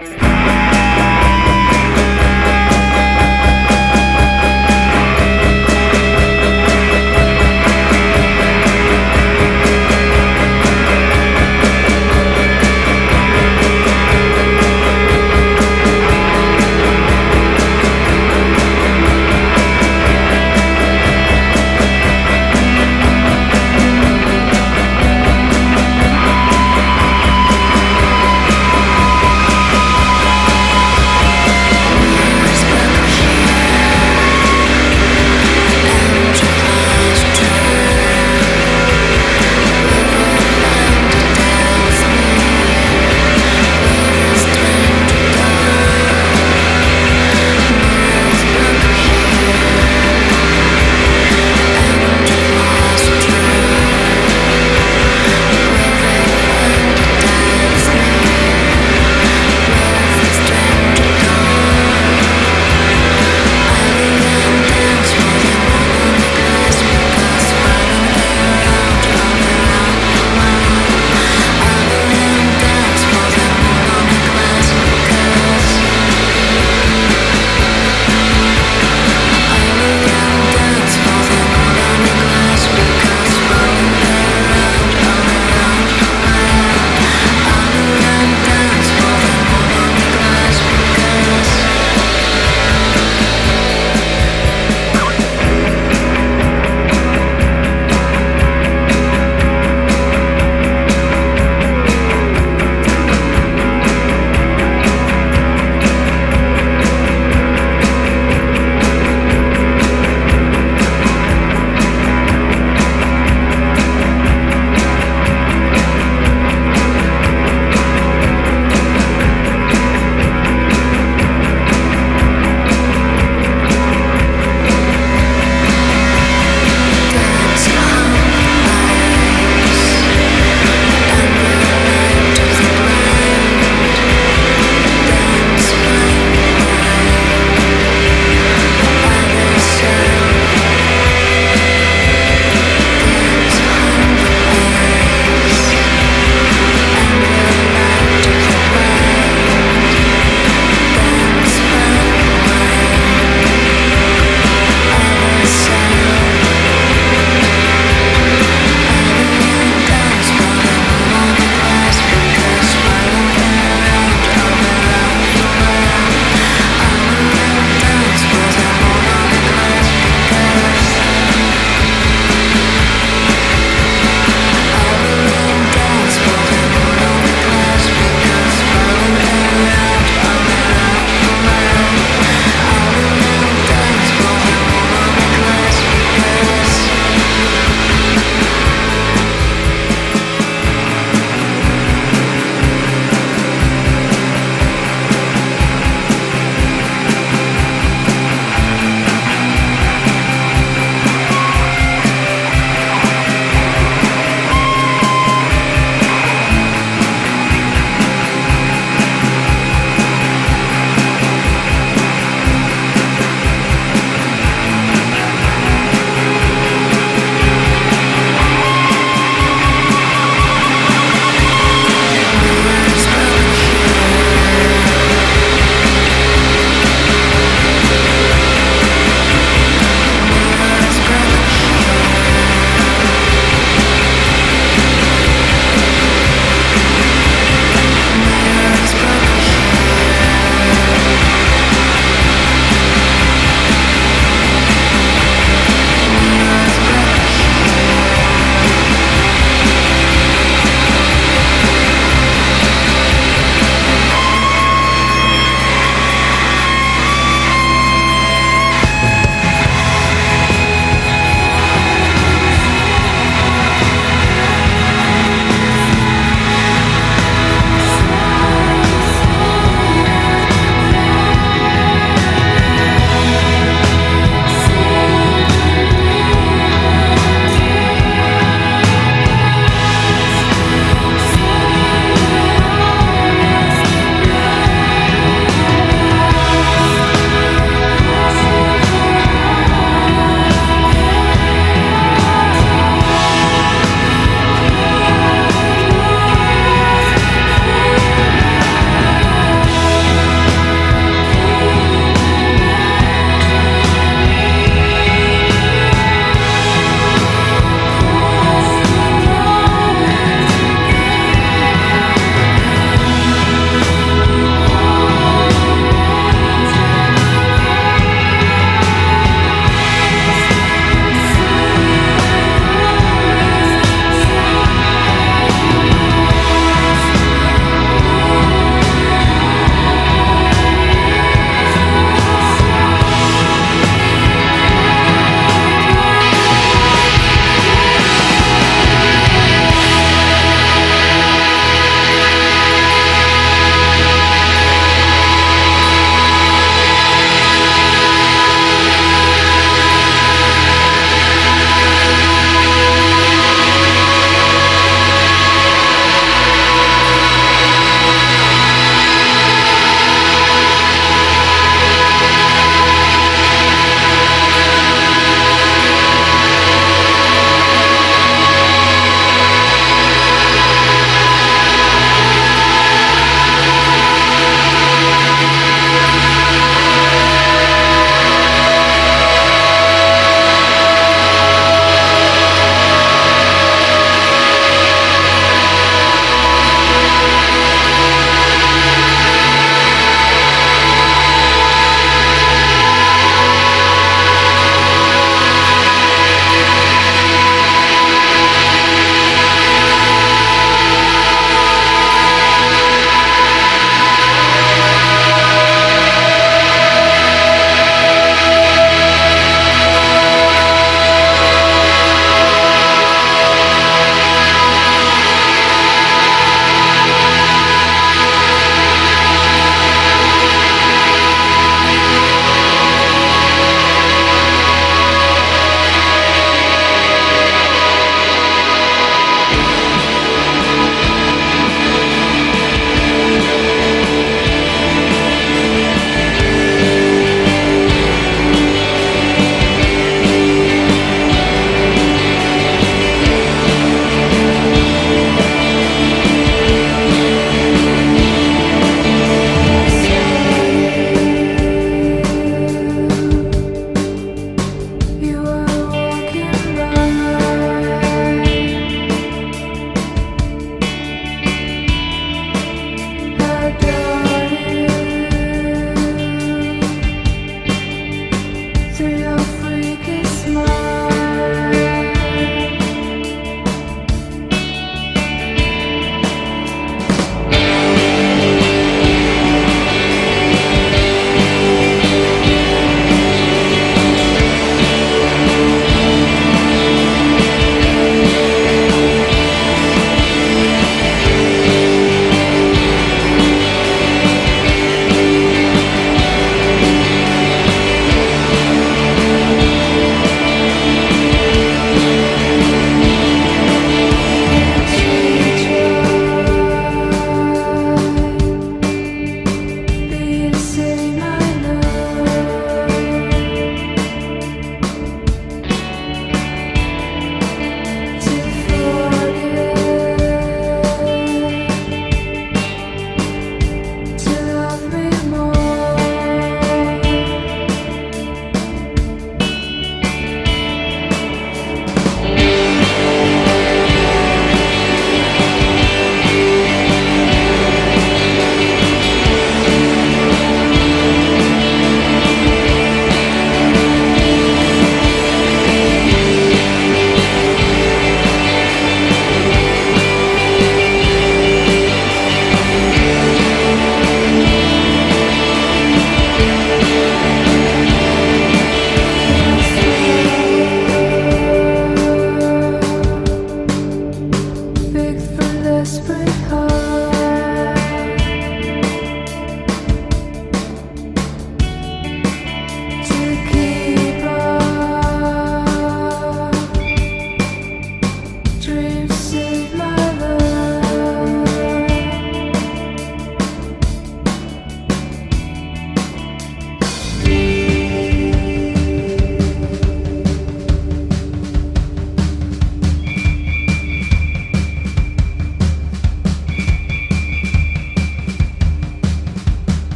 Bye.